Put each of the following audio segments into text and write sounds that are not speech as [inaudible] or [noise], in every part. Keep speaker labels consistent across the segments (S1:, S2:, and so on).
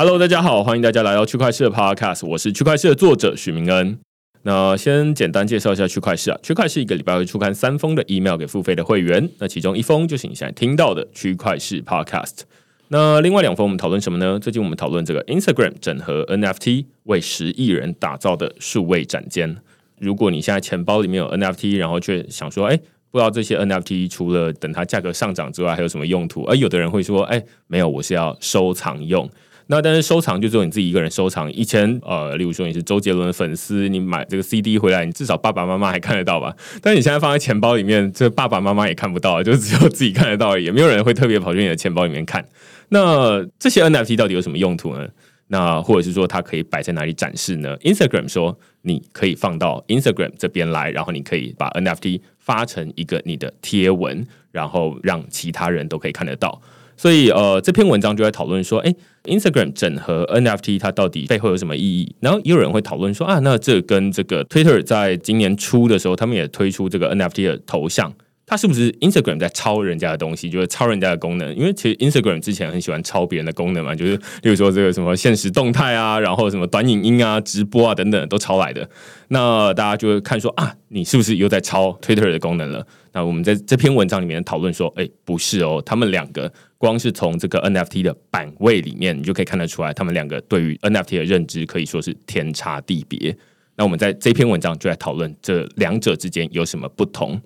S1: Hello，大家好，欢迎大家来到区块市的 Podcast，我是区块市的作者许明恩。那先简单介绍一下区块市啊，区块市一个礼拜会出刊三封的 email 给付费的会员，那其中一封就是你现在听到的区块市 Podcast。那另外两封我们讨论什么呢？最近我们讨论这个 Instagram 整合 NFT 为十亿人打造的数位展间。如果你现在钱包里面有 NFT，然后却想说，哎，不知道这些 NFT 除了等它价格上涨之外，还有什么用途？而有的人会说，哎，没有，我是要收藏用。那但是收藏就只有你自己一个人收藏。以前呃，例如说你是周杰伦的粉丝，你买这个 CD 回来，你至少爸爸妈妈还看得到吧？但你现在放在钱包里面，这爸爸妈妈也看不到，就只有自己看得到，也没有人会特别跑去你的钱包里面看。那这些 NFT 到底有什么用途呢？那或者是说它可以摆在哪里展示呢？Instagram 说你可以放到 Instagram 这边来，然后你可以把 NFT 发成一个你的贴文，然后让其他人都可以看得到。所以，呃，这篇文章就在讨论说，哎，Instagram 整合 NFT 它到底背后有什么意义？然后也有人会讨论说，啊，那这跟这个 Twitter 在今年初的时候，他们也推出这个 NFT 的头像。它是不是 Instagram 在抄人家的东西，就是抄人家的功能？因为其实 Instagram 之前很喜欢抄别人的功能嘛，就是例如说这个什么现实动态啊，然后什么短影音啊、直播啊等等都抄来的。那大家就会看说啊，你是不是又在抄 Twitter 的功能了？那我们在这篇文章里面讨论说，哎，不是哦，他们两个光是从这个 NFT 的版位里面，你就可以看得出来，他们两个对于 NFT 的认知可以说是天差地别。那我们在这篇文章就来讨论这两者之间有什么不同。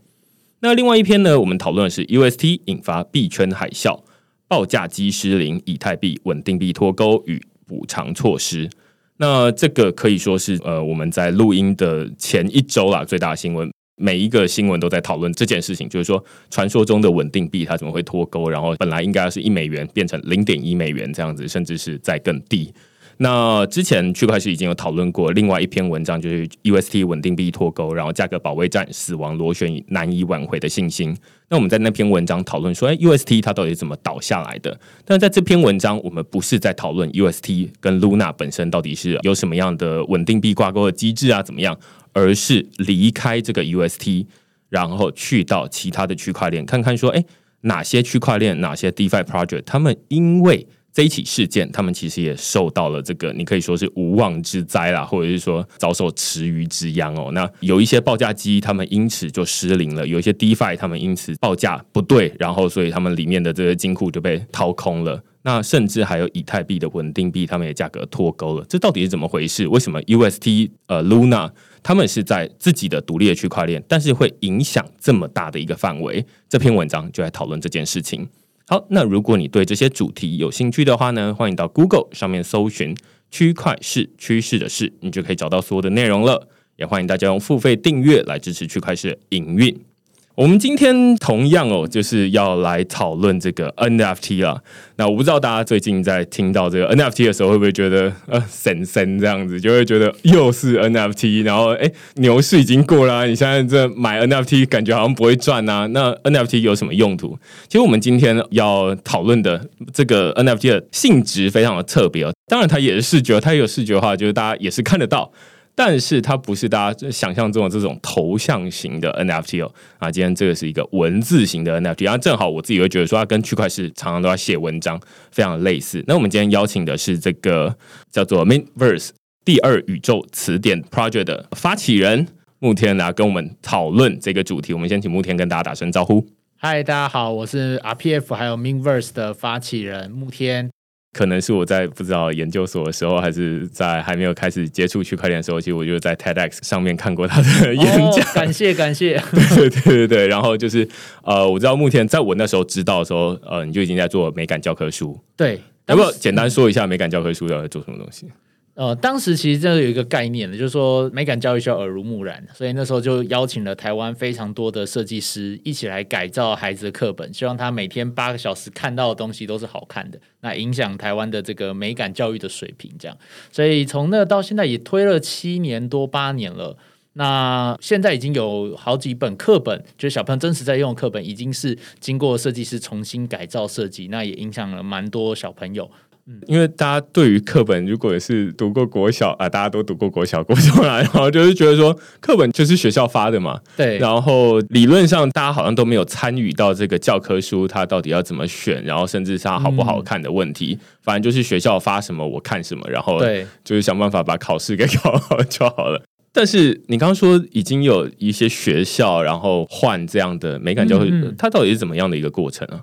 S1: 那另外一篇呢？我们讨论的是 UST 引发币圈海啸，报价机失灵，以太币稳定币脱钩与补偿措施。那这个可以说是呃，我们在录音的前一周啦，最大的新闻，每一个新闻都在讨论这件事情，就是说传说中的稳定币它怎么会脱钩，然后本来应该是一美元变成零点一美元这样子，甚至是在更低。那之前区块链已经有讨论过另外一篇文章，就是 UST 稳定币脱钩，然后价格保卫战死亡螺旋难以挽回的信心。那我们在那篇文章讨论说，哎，UST 它到底怎么倒下来的？但在这篇文章，我们不是在讨论 UST 跟 Luna 本身到底是有什么样的稳定币挂钩的机制啊，怎么样？而是离开这个 UST，然后去到其他的区块链，看看说，哎，哪些区块链，哪些 DeFi project，他们因为这一起事件，他们其实也受到了这个，你可以说是无妄之灾啦，或者是说遭受池鱼之殃哦。那有一些报价机，他们因此就失灵了；有一些 DeFi，他们因此报价不对，然后所以他们里面的这个金库就被掏空了。那甚至还有以太币的稳定币，他们也价格脱钩了。这到底是怎么回事？为什么 UST 呃 Luna 他们是在自己的独立的区块链，但是会影响这么大的一个范围？这篇文章就来讨论这件事情。好，那如果你对这些主题有兴趣的话呢，欢迎到 Google 上面搜寻“区块市趋势的事”，你就可以找到所有的内容了。也欢迎大家用付费订阅来支持区块市营运。我们今天同样哦，就是要来讨论这个 NFT 啊。那我不知道大家最近在听到这个 NFT 的时候，会不会觉得呃神神这样子，就会觉得又是 NFT，然后哎牛市已经过了，你现在这买 NFT 感觉好像不会赚啊。那 NFT 有什么用途？其实我们今天要讨论的这个 NFT 的性质非常的特别哦。当然它也是视觉，它有视觉化，就是大家也是看得到。但是它不是大家想象中的这种头像型的 NFT 哦啊，今天这个是一个文字型的 NFT，然后正好我自己会觉得说它跟区块链常常都要写文章，非常类似。那我们今天邀请的是这个叫做 Minverse 第二宇宙词典 Project 的发起人慕天来跟我们讨论这个主题。我们先请慕天跟大家打声招呼。
S2: 嗨，大家好，我是 RPF 还有 Minverse 的发起人慕天。
S1: 可能是我在不知道研究所的时候，还是在还没有开始接触区块链的时候，其实我就在 TEDx 上面看过他的演讲。
S2: 感谢感谢，[laughs]
S1: 对对对对。然后就是呃，我知道目前在我那时候知道的时候，呃，你就已经在做美感教科书。
S2: 对，
S1: 要不要简单说一下美感教科书要做什么东西？
S2: 呃，当时其实这有一个概念的，就是说美感教育需要耳濡目染，所以那时候就邀请了台湾非常多的设计师一起来改造孩子的课本，希望他每天八个小时看到的东西都是好看的，那影响台湾的这个美感教育的水平。这样，所以从那到现在也推了七年多八年了，那现在已经有好几本课本，就是小朋友真实在用的课本，已经是经过设计师重新改造设计，那也影响了蛮多小朋友。
S1: 嗯，因为大家对于课本，如果也是读过国小啊，大家都读过国小、国中啦，然后就是觉得说课本就是学校发的嘛，
S2: 对。
S1: 然后理论上大家好像都没有参与到这个教科书它到底要怎么选，然后甚至是它好不好看的问题，反正就是学校发什么我看什么，然后
S2: 对，
S1: 就是想办法把考试给考好就好了。但是你刚刚说已经有一些学校然后换这样的美感教科书，它到底是怎么样的一个过程啊？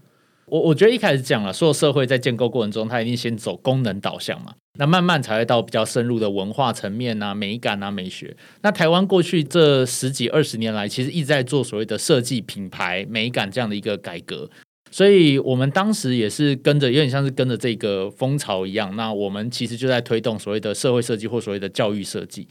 S2: 我我觉得一开始讲了，所有社会在建构过程中，它一定先走功能导向嘛，那慢慢才会到比较深入的文化层面啊、美感啊、美学。那台湾过去这十几二十年来，其实一直在做所谓的设计品牌美感这样的一个改革，所以我们当时也是跟着，有点像是跟着这个风潮一样。那我们其实就在推动所谓的社会设计或所谓的教育设计。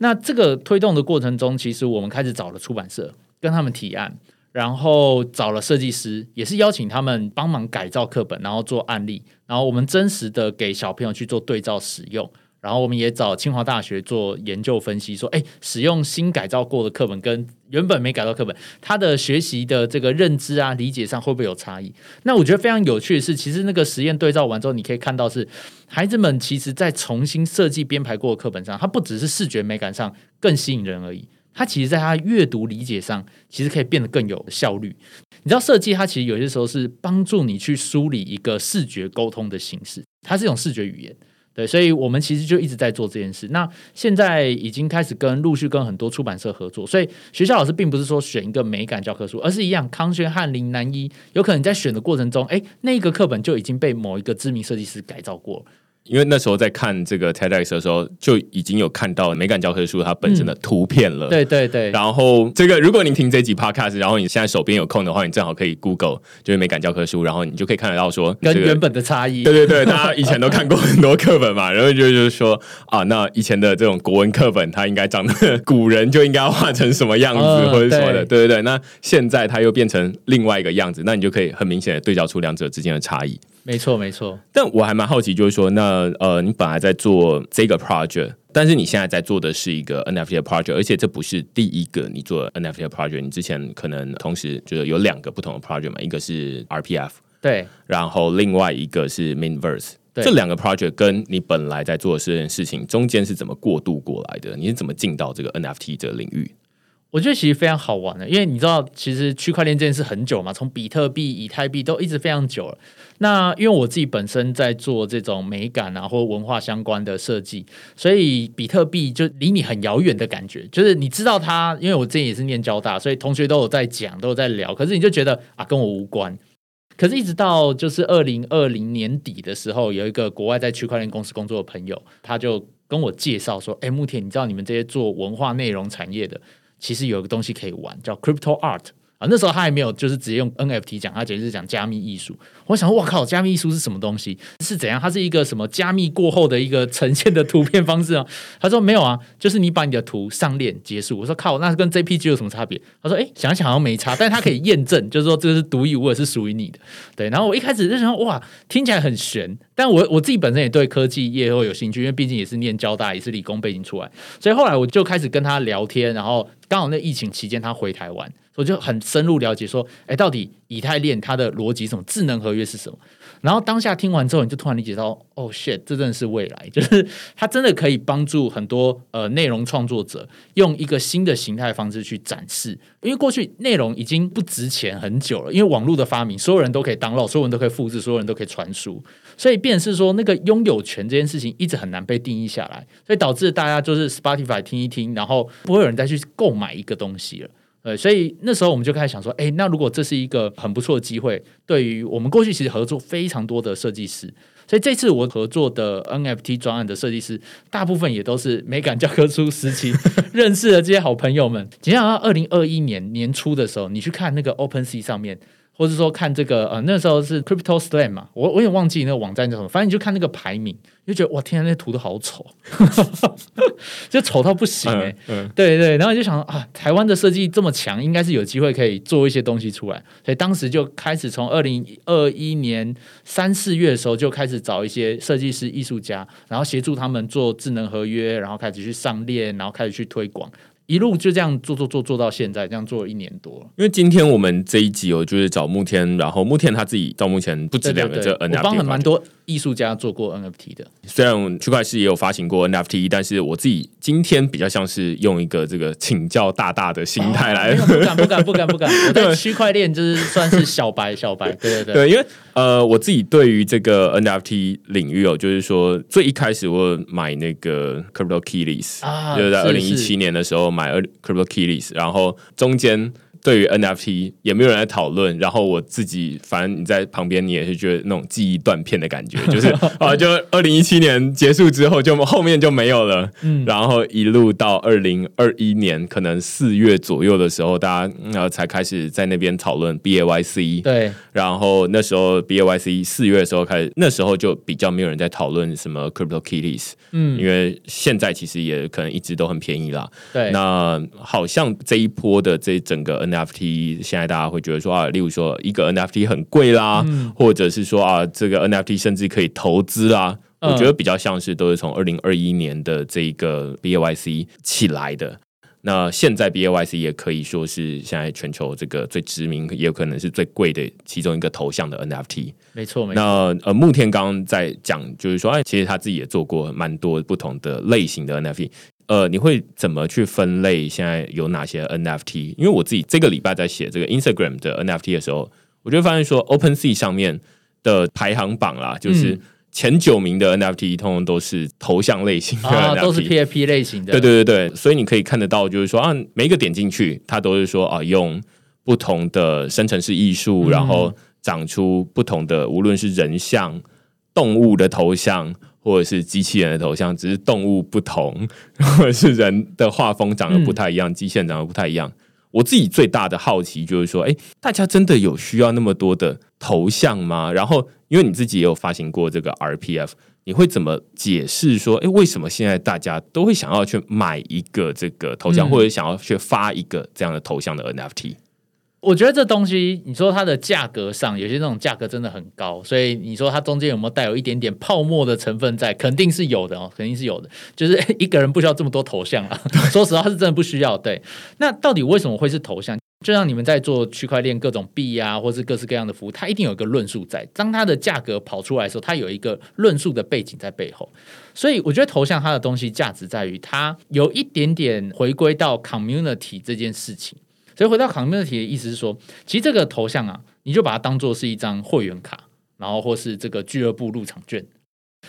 S2: 那这个推动的过程中，其实我们开始找了出版社，跟他们提案。然后找了设计师，也是邀请他们帮忙改造课本，然后做案例，然后我们真实的给小朋友去做对照使用。然后我们也找清华大学做研究分析，说，哎，使用新改造过的课本跟原本没改造课本，他的学习的这个认知啊、理解上会不会有差异？那我觉得非常有趣的是，其实那个实验对照完之后，你可以看到是孩子们其实在重新设计编排过的课本上，它不只是视觉美感上更吸引人而已。它其实，在它阅读理解上，其实可以变得更有效率。你知道，设计它其实有些时候是帮助你去梳理一个视觉沟通的形式，它是一种视觉语言。对，所以我们其实就一直在做这件事。那现在已经开始跟陆续跟很多出版社合作，所以学校老师并不是说选一个美感教科书，而是一样康轩、翰林、南一，有可能在选的过程中，哎，那个课本就已经被某一个知名设计师改造过。
S1: 因为那时候在看这个 TEDx 的时候，就已经有看到美感教科书它本身的图片了。
S2: 对对对。
S1: 然后这个，如果您听这集 Podcast，然后你现在手边有空的话，你正好可以 Google 就是美感教科书，然后你就可以看得到说
S2: 跟原本的差异。
S1: 对对对，大家以前都看过很多课本嘛，[laughs] 然后就就是说啊，那以前的这种国文课本，它应该长得古人就应该要画成什么样子，或者什么的。对对对。那现在它又变成另外一个样子，那你就可以很明显的对照出两者之间的差异。
S2: 没错，没错。
S1: 但我还蛮好奇，就是说，那呃，你本来在做这个 project，但是你现在在做的是一个 NFT 的 project，而且这不是第一个你做 NFT 的 project，你之前可能同时就是有两个不同的 project 嘛，一个是 RPF，
S2: 对，
S1: 然后另外一个是 Minverse，这两个 project 跟你本来在做的这件事情中间是怎么过渡过来的？你是怎么进到这个 NFT 这个领域？
S2: 我觉得其实非常好玩的，因为你知道，其实区块链这件事很久嘛，从比特币、以太币都一直非常久了。那因为我自己本身在做这种美感啊或文化相关的设计，所以比特币就离你很遥远的感觉。就是你知道它，因为我之前也是念交大，所以同学都有在讲，都有在聊。可是你就觉得啊，跟我无关。可是，一直到就是二零二零年底的时候，有一个国外在区块链公司工作的朋友，他就跟我介绍说：“哎，木田，你知道你们这些做文化内容产业的？”其实有一个东西可以玩，叫 Crypto Art。啊，那时候他还没有，就是直接用 NFT 讲，他直接是讲加密艺术。我想，我靠，加密艺术是什么东西？是怎样？它是一个什么加密过后的一个呈现的图片方式啊？他说没有啊，就是你把你的图上链结束。我说靠，那跟 JPG 有什么差别？他说，哎，想想好像没差，但是他可以验证，就是说这个是独一无二，是属于你的。对，然后我一开始就想，哇，听起来很玄。但我我自己本身也对科技业会有兴趣，因为毕竟也是念交大，也是理工背景出来，所以后来我就开始跟他聊天，然后刚好那疫情期间他回台湾。我就很深入了解说，哎，到底以太链它的逻辑什么？智能合约是什么？然后当下听完之后，你就突然理解到，哦，shit，这真的是未来，[laughs] 就是它真的可以帮助很多呃内容创作者用一个新的形态方式去展示。因为过去内容已经不值钱很久了，因为网络的发明，所有人都可以当 d 所有人都可以复制，所有人都可以传输，所以便是说那个拥有权这件事情一直很难被定义下来，所以导致大家就是 Spotify 听一听，然后不会有人再去购买一个东西了。对，所以那时候我们就开始想说，哎，那如果这是一个很不错的机会，对于我们过去其实合作非常多的设计师，所以这次我合作的 NFT 专案的设计师，大部分也都是美感教科书时期 [laughs] 认识的这些好朋友们。你想到二零二一年年初的时候，你去看那个 OpenSea 上面。或者说看这个呃，那时候是 Crypto Slam 嘛，我我也忘记那个网站叫什么，反正你就看那个排名，就觉得哇天啊，那图都好丑，[laughs] 就丑到不行哎，对对，然后就想啊，台湾的设计这么强，应该是有机会可以做一些东西出来，所以当时就开始从二零二一年三四月的时候就开始找一些设计师、艺术家，然后协助他们做智能合约，然后开始去上链，然后开始去推广。一路就这样做做做做到现在，这样做了一年多。
S1: 因为今天我们这一集，哦就是找慕天，然后慕天他自己到目前不止两个这
S2: 我帮了蛮多艺术家做过 NFT 的。
S1: 虽然区块市也有发行过 NFT，但是我自己今天比较像是用一个这个请教大大的心态来，
S2: 不敢不敢不敢不敢。我在区块链就是算是小白小白，对对对。
S1: 对，[laughs] 因为呃，我自己对于这个 NFT 领域哦，就是说最一开始我买那个 Crypto Keys，就是在二零一七年的时候。买 Crypto Keys，然后中间。对于 NFT 也没有人在讨论，然后我自己反正你在旁边，你也是觉得那种记忆断片的感觉，[laughs] 就是啊，就二零一七年结束之后，就后面就没有了。嗯，然后一路到二零二一年，可能四月左右的时候，大家然后才开始在那边讨论 BAYC。
S2: 对，
S1: 然后那时候 BAYC 四月的时候开始，那时候就比较没有人在讨论什么 Crypto Kitties。嗯，因为现在其实也可能一直都很便宜啦。
S2: 对，
S1: 那好像这一波的这整个 NFT 现在大家会觉得说啊，例如说一个 NFT 很贵啦，或者是说啊，这个 NFT 甚至可以投资啦。我觉得比较像是都是从二零二一年的这个 BAYC 起来的。那现在 BAYC 也可以说是现在全球这个最知名，也有可能是最贵的其中一个头像的 NFT。
S2: 没错，没
S1: 错。那呃，慕天刚刚在讲，就是说，哎，其实他自己也做过蛮多不同的类型的 NFT。呃，你会怎么去分类？现在有哪些 NFT？因为我自己这个礼拜在写这个 Instagram 的 NFT 的时候，我就发现说，OpenSea 上面的排行榜啦，就是前九名的 NFT 通通都是头像类型的，
S2: 都是 PFP 类型的。
S1: 对对对对，所以你可以看得到，就是说啊，每一个点进去，它都是说啊，用不同的生成式艺术，然后长出不同的，无论是人像、动物的头像。或者是机器人的头像，只是动物不同，[laughs] 或者是人的画风长得不太一样，机器人长得不太一样。我自己最大的好奇就是说，哎，大家真的有需要那么多的头像吗？然后，因为你自己也有发行过这个 RPF，你会怎么解释说，哎，为什么现在大家都会想要去买一个这个头像，或者想要去发一个这样的头像的 NFT？
S2: 我觉得这东西，你说它的价格上有些那种价格真的很高，所以你说它中间有没有带有一点点泡沫的成分在？肯定是有的哦，肯定是有的。就是 [laughs] 一个人不需要这么多头像啊，[laughs] 说实话是真的不需要。对，那到底为什么会是头像？就像你们在做区块链各种币啊，或是各式各样的服务，它一定有一个论述在。当它的价格跑出来的时候，它有一个论述的背景在背后。所以我觉得头像它的东西价值在于它有一点点回归到 community 这件事情。所以回到卡片的题的意思是说，其实这个头像啊，你就把它当做是一张会员卡，然后或是这个俱乐部入场券。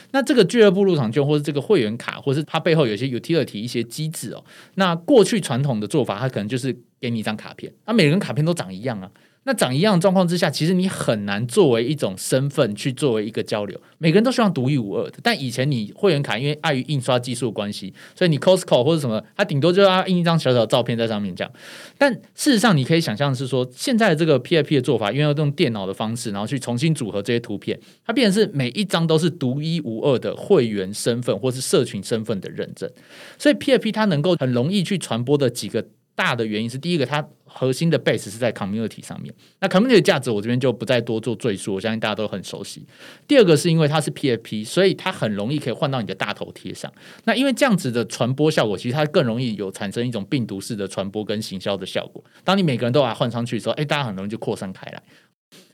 S2: 那这个俱乐部入场券，或是这个会员卡，或是它背后有些 utility 一些机制哦。那过去传统的做法，它可能就是给你一张卡片，那每个人卡片都长一样啊。那长一样的状况之下，其实你很难作为一种身份去作为一个交流。每个人都希望独一无二的，但以前你会员卡因为碍于印刷技术关系，所以你 Costco 或者什么，它顶多就要印一张小小的照片在上面这样。但事实上，你可以想象是说，现在的这个 PIP 的做法，因为要用电脑的方式，然后去重新组合这些图片，它变成是每一张都是独一无二的会员身份或是社群身份的认证。所以 PIP 它能够很容易去传播的几个。大的原因是，第一个，它核心的 base 是在 community 上面。那 community 的价值，我这边就不再多做赘述，我相信大家都很熟悉。第二个是因为它是 PFP，所以它很容易可以换到你的大头贴上。那因为这样子的传播效果，其实它更容易有产生一种病毒式的传播跟行销的效果。当你每个人都把它换上去的时候，哎，大家很容易就扩散开来。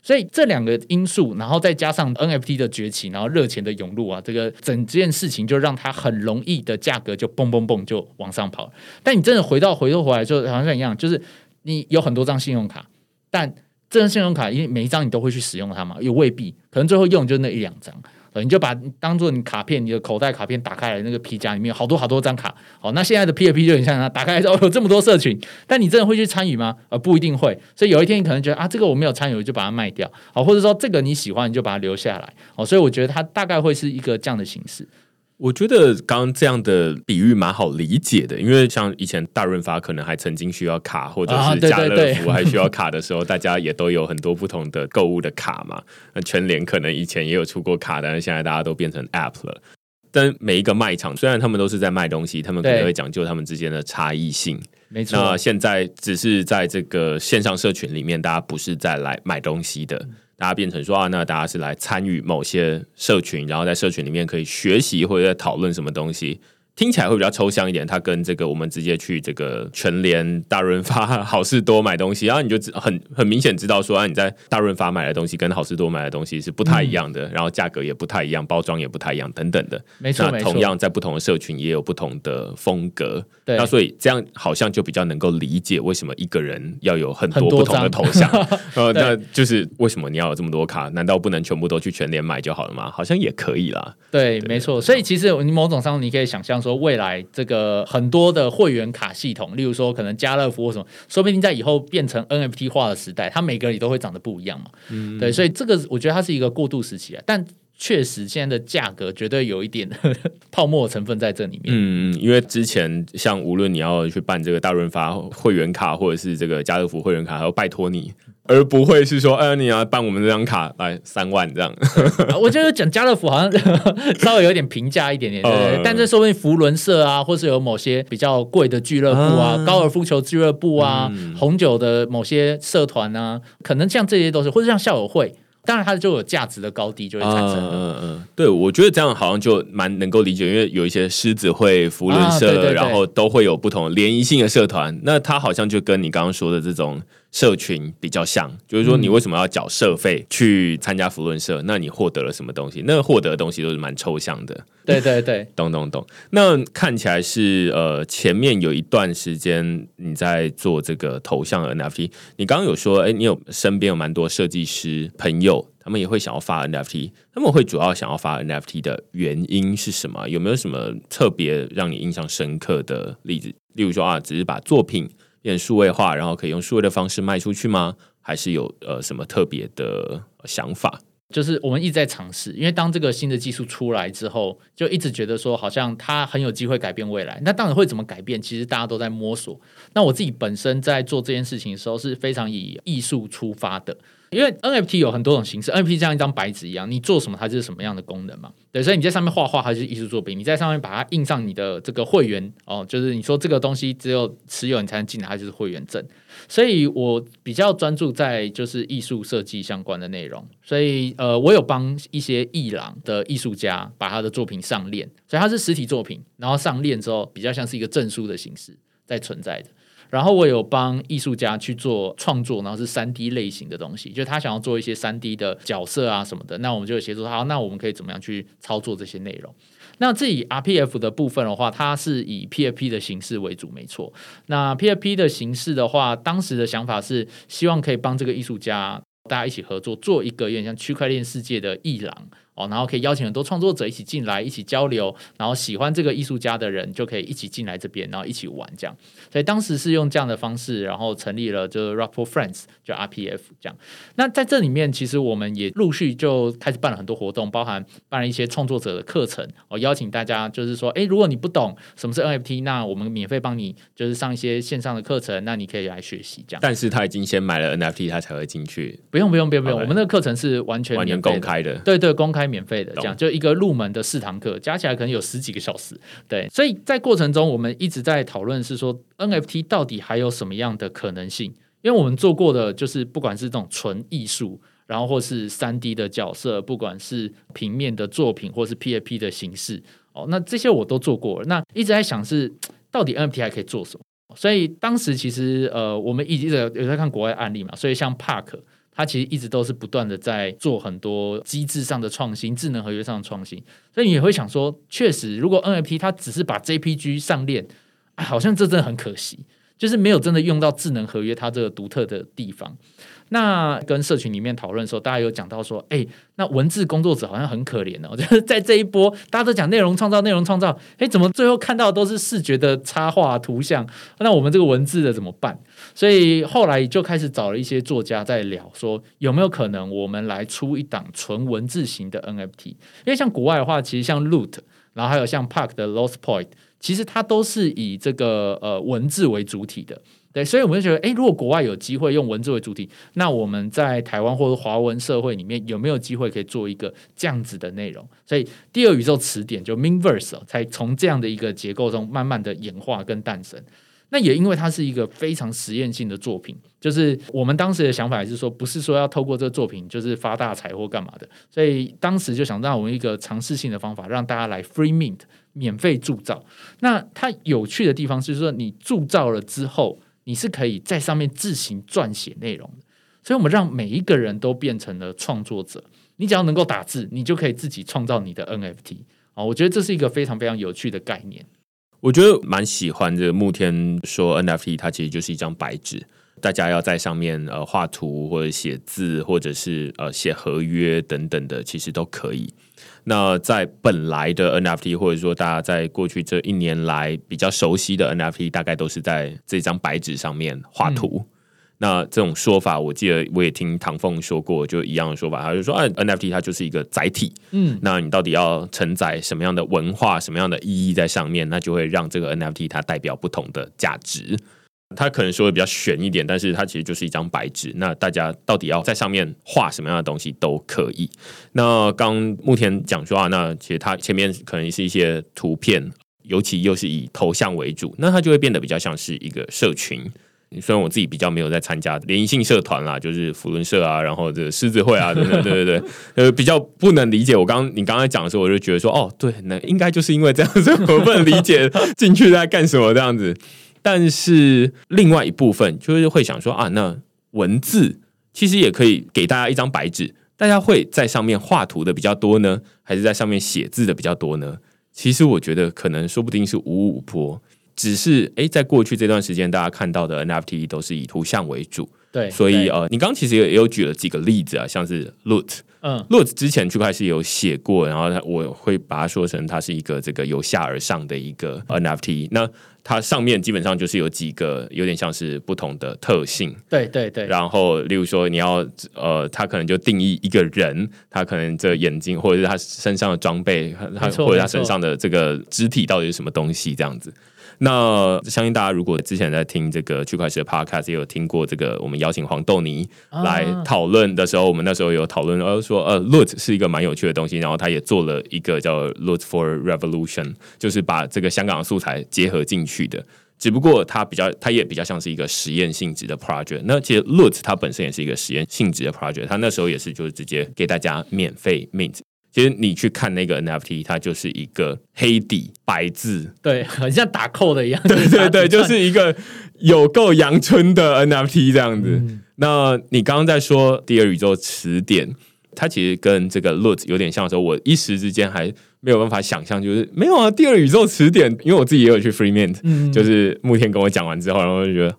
S2: 所以这两个因素，然后再加上 NFT 的崛起，然后热钱的涌入啊，这个整件事情就让它很容易的价格就蹦蹦蹦就往上跑。但你真的回到回头回来，就好像一样，就是你有很多张信用卡，但这张信用卡因为每一张你都会去使用它嘛，又未必可能最后用就那一两张。你就把当做你卡片，你的口袋卡片打开来，那个皮夹里面有好多好多张卡。好，那现在的 P 二 P 就很像它打开来之后有这么多社群，但你真的会去参与吗？呃，不一定会。所以有一天你可能觉得啊，这个我没有参与，我就把它卖掉。好，或者说这个你喜欢，你就把它留下来。哦，所以我觉得它大概会是一个这样的形式。
S1: 我觉得刚刚这样的比喻蛮好理解的，因为像以前大润发可能还曾经需要卡，或者
S2: 啊
S1: 是家乐福还需要卡的时候，[laughs] 大家也都有很多不同的购物的卡嘛。那全联可能以前也有出过卡，但是现在大家都变成 App 了。但每一个卖场虽然他们都是在卖东西，他们可能
S2: 对
S1: 会讲究他们之间的差异性。
S2: 没错
S1: 那，现在只是在这个线上社群里面，大家不是在来买东西的，大家变成说啊，那大家是来参与某些社群，然后在社群里面可以学习或者在讨论什么东西。听起来会比较抽象一点，它跟这个我们直接去这个全联、大润发、好事多买东西，然后你就知很很明显知道说啊，你在大润发买的东西跟好事多买的东西是不太一样的，然后价格也不太一样，包装也不太一样，等等的。
S2: 没错，
S1: 那。同样在不同的社群也有不同的风格，
S2: 对
S1: 那所以这样好像就比较能够理解为什么一个人要有很
S2: 很多
S1: 多不同的头像，[laughs] 呃，那就是为什么你要有这么多卡？难道不能全部都去全联买就好了吗？好像也可以啦。
S2: 对，没错。所以其实你某种上你可以想象说，未来这个很多的会员卡系统，例如说可能家乐福或什么，说不定在以后变成 NFT 化的时代，它每个也都会长得不一样嘛。
S1: 嗯
S2: 对，所以这个我觉得它是一个过渡时期啊，但确实现在的价格绝对有一点 [laughs] 泡沫成分在这里面。
S1: 嗯，因为之前像无论你要去办这个大润发会员卡，或者是这个家乐福会员卡，还要拜托你，而不会是说，哎、你要办我们这张卡来三万这样。
S2: 啊 [laughs] 我觉得讲家乐福好像稍微有点平价一点点，对不对？
S1: 呃
S2: 但这说不定福伦社啊，或是有某些比较贵的俱乐部啊，
S1: 啊
S2: 高尔夫球俱乐部啊，红酒的某些社团啊，可能像这些都是，或者像校友会，当然它就有价值的高低就会产生了。
S1: 嗯嗯嗯，对，我觉得这样好像就蛮能够理解，因为有一些狮子会、福伦社，
S2: 啊对对对
S1: 然后都会有不同联谊性的社团，那它好像就跟你刚刚说的这种社群比较像，就是说你为什么要缴社费去参加福伦社？那你获得了什么东西？那获得的东西都是蛮抽象的。
S2: 对对对，[laughs]
S1: 懂懂懂。那看起来是呃，前面有一段时间你在做这个头像的 NFT。你刚刚有说，哎，你有身边有蛮多设计师朋友，他们也会想要发 NFT。他们会主要想要发 NFT 的原因是什么？有没有什么特别让你印象深刻的例子？例如说啊，只是把作品变数位化，然后可以用数位的方式卖出去吗？还是有呃什么特别的想法？
S2: 就是我们一直在尝试，因为当这个新的技术出来之后，就一直觉得说好像它很有机会改变未来。那当然会怎么改变，其实大家都在摸索。那我自己本身在做这件事情的时候，是非常以艺术出发的。因为 NFT 有很多种形式，NFT 像一张白纸一样，你做什么它就是什么样的功能嘛。对，所以你在上面画画，它就是艺术作品；你在上面把它印上你的这个会员哦，就是你说这个东西只有持有你才能进来，它就是会员证。所以我比较专注在就是艺术设计相关的内容，所以呃，我有帮一些艺廊的艺术家把他的作品上链，所以它是实体作品，然后上链之后比较像是一个证书的形式在存在的。然后我有帮艺术家去做创作，然后是三 D 类型的东西，就他想要做一些三 D 的角色啊什么的，那我们就协助他。那我们可以怎么样去操作这些内容？那这以 RPF 的部分的话，它是以 PFP 的形式为主，没错。那 PFP 的形式的话，当时的想法是希望可以帮这个艺术家大家一起合作，做一个有点像区块链世界的艺廊哦，然后可以邀请很多创作者一起进来，一起交流，然后喜欢这个艺术家的人就可以一起进来这边，然后一起玩这样。所以当时是用这样的方式，然后成立了就是 Rock for Friends，就 RPF 这样。那在这里面，其实我们也陆续就开始办了很多活动，包含办了一些创作者的课程，哦，邀请大家就是说，哎，如果你不懂什么是 NFT，那我们免费帮你就是上一些线上的课程，那你可以来学习这样。
S1: 但是他已经先买了 NFT，他才会进去，
S2: 不用不用不用不用，我们那个课程是完全
S1: 完全公开的。
S2: 对对，公开免费的，这样就一个入门的四堂课，加起来可能有十几个小时。对，所以在过程中，我们一直在讨论是说 NFT 到底还有什么样的可能性？因为我们做过的就是不管是这种纯艺术，然后或是三 D 的角色，不管是平面的作品，或是 PFP 的形式，哦，那这些我都做过了。那一直在想是到底 NFT 还可以做什么？所以当时其实呃，我们一直有有在看国外案例嘛，所以像 Park。它其实一直都是不断的在做很多机制上的创新、智能合约上的创新，所以你也会想说，确实，如果 NFT 它只是把 JPG 上链，哎，好像这真的很可惜。就是没有真的用到智能合约它这个独特的地方。那跟社群里面讨论的时候，大家有讲到说，哎，那文字工作者好像很可怜哦，[laughs] 就是在这一波大家都讲内容创造，内容创造，哎，怎么最后看到都是视觉的插画图像？那我们这个文字的怎么办？所以后来就开始找了一些作家在聊，说有没有可能我们来出一档纯文字型的 NFT？因为像国外的话，其实像 Loot，然后还有像 Park 的 Lost Point，其实它都是以这个呃文字为主体的。对，所以我们就觉得，哎，如果国外有机会用文字为主体，那我们在台湾或者华文社会里面有没有机会可以做一个这样子的内容？所以第二宇宙词典就 Minverse 才从这样的一个结构中慢慢的演化跟诞生。那也因为它是一个非常实验性的作品，就是我们当时的想法是说，不是说要透过这个作品就是发大财或干嘛的，所以当时就想让我们一个尝试性的方法，让大家来 Free Mint 免费铸造。那它有趣的地方是说，你铸造了之后。你是可以在上面自行撰写内容的，所以我们让每一个人都变成了创作者。你只要能够打字，你就可以自己创造你的 NFT 啊！我觉得这是一个非常非常有趣的概念。
S1: 我觉得蛮喜欢这个慕天说 NFT，它其实就是一张白纸，大家要在上面呃画图或者写字，或者是呃写合约等等的，其实都可以。那在本来的 NFT，或者说大家在过去这一年来比较熟悉的 NFT，大概都是在这张白纸上面画图。那这种说法，我记得我也听唐凤说过，就一样的说法，他就说，啊，NFT 它就是一个载体，嗯，那你到底要承载什么样的文化、什么样的意义在上面，那就会让这个 NFT 它代表不同的价值。他可能说的比较玄一点，但是它其实就是一张白纸。那大家到底要在上面画什么样的东西都可以。那刚目前讲说啊，那其实它前面可能是一些图片，尤其又是以头像为主，那它就会变得比较像是一个社群。虽然我自己比较没有在参加联谊性社团啦，就是福伦社啊，然后这狮子会啊等等，对对对，[laughs] 呃，比较不能理解。我刚你刚才讲的时候，我就觉得说，哦，对，那应该就是因为这样子，我不能理解 [laughs] 进去在干什么这样子。但是另外一部分就是会想说啊，那文字其实也可以给大家一张白纸，大家会在上面画图的比较多呢，还是在上面写字的比较多呢？其实我觉得可能说不定是五五坡，只是哎，在过去这段时间，大家看到的 NFT 都是以图像为主，
S2: 对，
S1: 所以呃，你刚其实也有举了几个例子啊，像是 Loot，嗯，Loot 之前区块是有写过，然后我会把它说成它是一个这个由下而上的一个 NFT，那。它上面基本上就是有几个有点像是不同的特性，
S2: 对对对。
S1: 然后，例如说你要呃，它可能就定义一个人，他可能这眼睛或者是他身上的装备，他或者他身上的这个肢体到底是什么东西这样子。那相信大家如果之前在听这个区块链的 podcast 也有听过这个，我们邀请黄豆泥来讨论的时候，我们那时候有讨论，然后说呃，Loot 是一个蛮有趣的东西，然后他也做了一个叫 Loot for Revolution，就是把这个香港的素材结合进去的。只不过它比较，它也比较像是一个实验性质的 project。那其实 Loot 它本身也是一个实验性质的 project，它那时候也是就是直接给大家免费 mint。其实你去看那个 NFT，它就是一个黑底白字，
S2: 对，很像打扣的一样。[laughs]
S1: 对对对，[laughs] 就是一个有够阳春的 NFT 这样子。那你刚刚在说第二宇宙词典，它其实跟这个 Loot 有点像的时候，我一时之间还没有办法想象，就是没有啊。第二宇宙词典，因为我自己也有去 Free Mint，就是慕天跟我讲完之后，然后就觉得。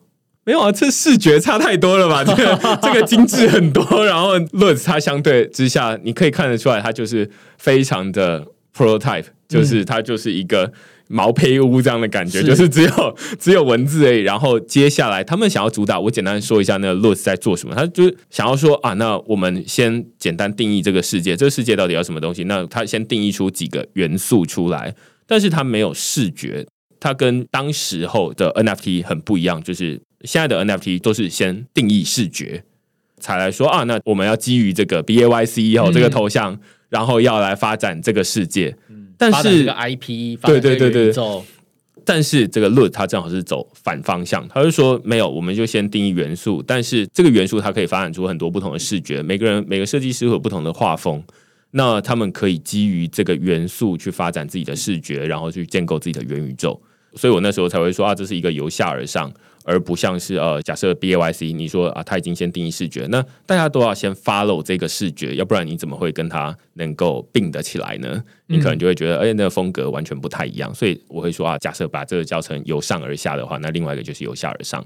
S1: 没有啊，这视觉差太多了吧？这个 [laughs] 这个精致很多，然后 Loot 它相对之下，你可以看得出来，它就是非常的 prototype，就是它就是一个毛坯屋这样的感觉，就是只有只有文字而已。然后接下来他们想要主打，我简单说一下那个 Loot 在做什么。他就是想要说啊，那我们先简单定义这个世界，这个世界到底要什么东西？那他先定义出几个元素出来，但是他没有视觉，它跟当时候的 NFT 很不一样，就是。现在的 NFT 都是先定义视觉，才来说啊，那我们要基于这个 B A Y C 哦这个头像，然后要来发展这个世界。但是
S2: 这个 IP，对对对对，
S1: 但是这个 Loot 它正好是走反方向，他就说没有，我们就先定义元素，但是这个元素它可以发展出很多不同的视觉，每个人每个设计师会有不同的画风，那他们可以基于这个元素去发展自己的视觉，然后去建构自己的元宇宙。所以我那时候才会说啊，这是一个由下而上。而不像是呃，假设 B A Y C，你说啊，他已经先定义视觉，那大家都要先 follow 这个视觉，要不然你怎么会跟他能够并得起来呢？你可能就会觉得，哎，那个风格完全不太一样。所以我会说啊，假设把这个教成由上而下的话，那另外一个就是由下而上。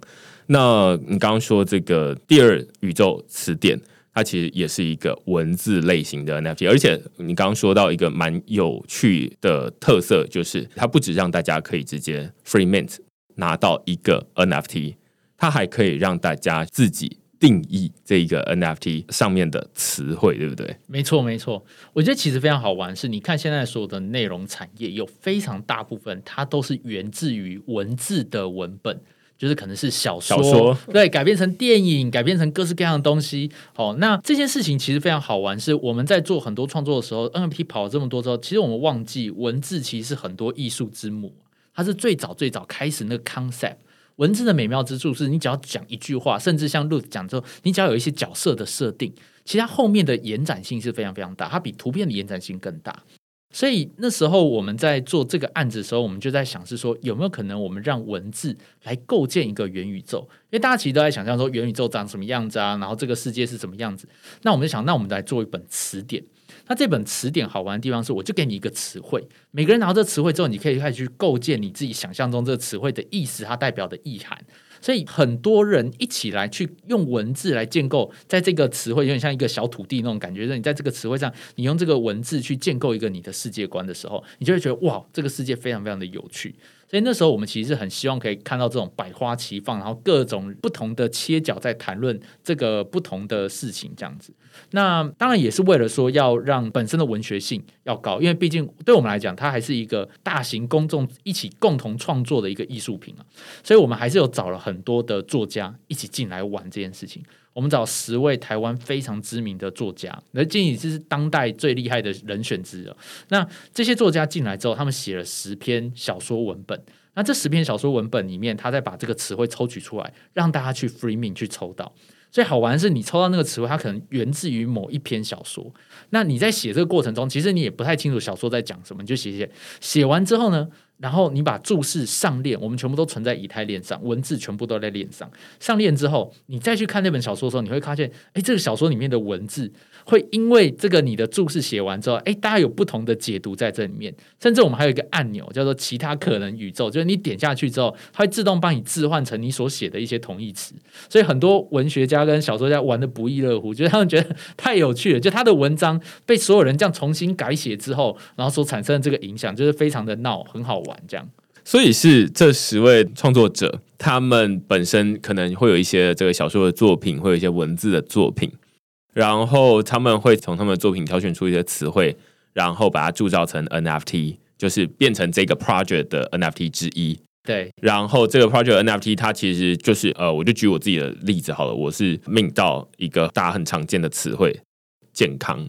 S1: 那你刚刚说这个第二宇宙词典，它其实也是一个文字类型的 NFT，而且你刚刚说到一个蛮有趣的特色，就是它不止让大家可以直接 free mint。拿到一个 NFT，它还可以让大家自己定义这一个 NFT 上面的词汇，对不对？
S2: 没错，没错。我觉得其实非常好玩，是你看现在所有的内容产业，有非常大部分它都是源自于文字的文本，就是可能是小说，对，改编成电影，改编成各式各样的东西。好，那这件事情其实非常好玩，是我们在做很多创作的时候，NFT 跑了这么多之后，其实我们忘记文字其实是很多艺术之母。它是最早最早开始那个 concept 文字的美妙之处是，你只要讲一句话，甚至像 Ruth 讲之后，你只要有一些角色的设定，其实它后面的延展性是非常非常大，它比图片的延展性更大。所以那时候我们在做这个案子的时候，我们就在想是说，有没有可能我们让文字来构建一个元宇宙？因为大家其实都在想象说元宇宙长什么样子啊，然后这个世界是什么样子。那我们就想，那我们来做一本词典。那这本词典好玩的地方是，我就给你一个词汇，每个人拿到这词汇之后，你可以开始去构建你自己想象中这个词汇的意思，它代表的意涵。所以很多人一起来去用文字来建构，在这个词汇有点像一个小土地那种感觉，就是你在这个词汇上，你用这个文字去建构一个你的世界观的时候，你就会觉得哇，这个世界非常非常的有趣。所以那时候我们其实是很希望可以看到这种百花齐放，然后各种不同的切角在谈论这个不同的事情这样子。那当然也是为了说要让本身的文学性要高，因为毕竟对我们来讲，它还是一个大型公众一起共同创作的一个艺术品啊。所以我们还是有找了很多的作家一起进来玩这件事情。我们找十位台湾非常知名的作家，那建议是当代最厉害的人选之一。那这些作家进来之后，他们写了十篇小说文本。那这十篇小说文本里面，他再把这个词汇抽取出来，让大家去 free me 去抽到。所以好玩的是，你抽到那个词汇，它可能源自于某一篇小说。那你在写这个过程中，其实你也不太清楚小说在讲什么，你就写写。写完之后呢？然后你把注释上链，我们全部都存在以太链上，文字全部都在链上。上链之后，你再去看那本小说的时候，你会发现，哎，这个小说里面的文字会因为这个你的注释写完之后，哎，大家有不同的解读在这里面。甚至我们还有一个按钮叫做“其他可能宇宙”，就是你点下去之后，它会自动帮你置换成你所写的一些同义词。所以很多文学家跟小说家玩的不亦乐乎，就是他们觉得太有趣了。就他的文章被所有人这样重新改写之后，然后所产生的这个影响，就是非常的闹，很好玩。这样，
S1: 所以是这十位创作者，他们本身可能会有一些这个小说的作品，会有一些文字的作品，然后他们会从他们的作品挑选出一些词汇，然后把它铸造成 NFT，就是变成这个 project 的 NFT 之一。
S2: 对，
S1: 然后这个 project NFT 它其实就是呃，我就举我自己的例子好了，我是命到一个大家很常见的词汇——健康。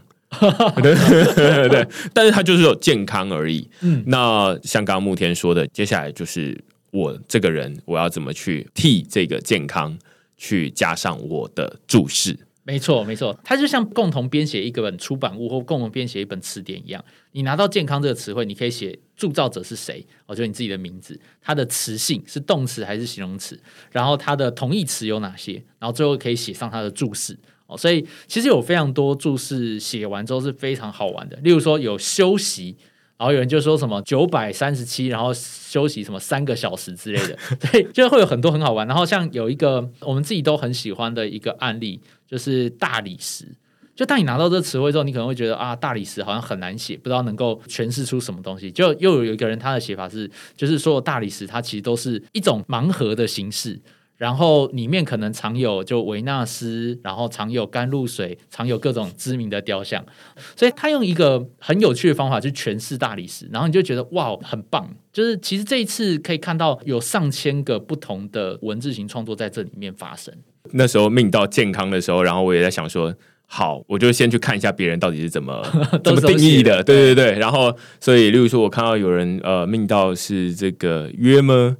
S1: 对 [laughs] 对对，但是它就是有健康而已。嗯，那像刚刚慕天说的，接下来就是我这个人，我要怎么去替这个健康去加上我的注释？
S2: 没错，没错，它就像共同编写一个本出版物或共同编写一本词典一样。你拿到“健康”这个词汇，你可以写铸造者是谁，哦，就你自己的名字，它的词性是动词还是形容词，然后它的同义词有哪些，然后最后可以写上它的注释。所以其实有非常多注释写完之后是非常好玩的，例如说有休息，然后有人就说什么九百三十七，然后休息什么三个小时之类的，[laughs] 对，就会有很多很好玩。然后像有一个我们自己都很喜欢的一个案例，就是大理石。就当你拿到这词汇之后，你可能会觉得啊，大理石好像很难写，不知道能够诠释出什么东西。就又有一个人他的写法是，就是说大理石它其实都是一种盲盒的形式。然后里面可能藏有就维纳斯，然后藏有甘露水，藏有各种知名的雕像，所以他用一个很有趣的方法去诠释大理石，然后你就觉得哇，很棒！就是其实这一次可以看到有上千个不同的文字型创作在这里面发生。
S1: 那时候命到健康的时候，然后我也在想说，好，我就先去看一下别人到底是怎么 [laughs] 怎么定义的，对对对。然后所以，例如说我看到有人呃命到是这个约吗？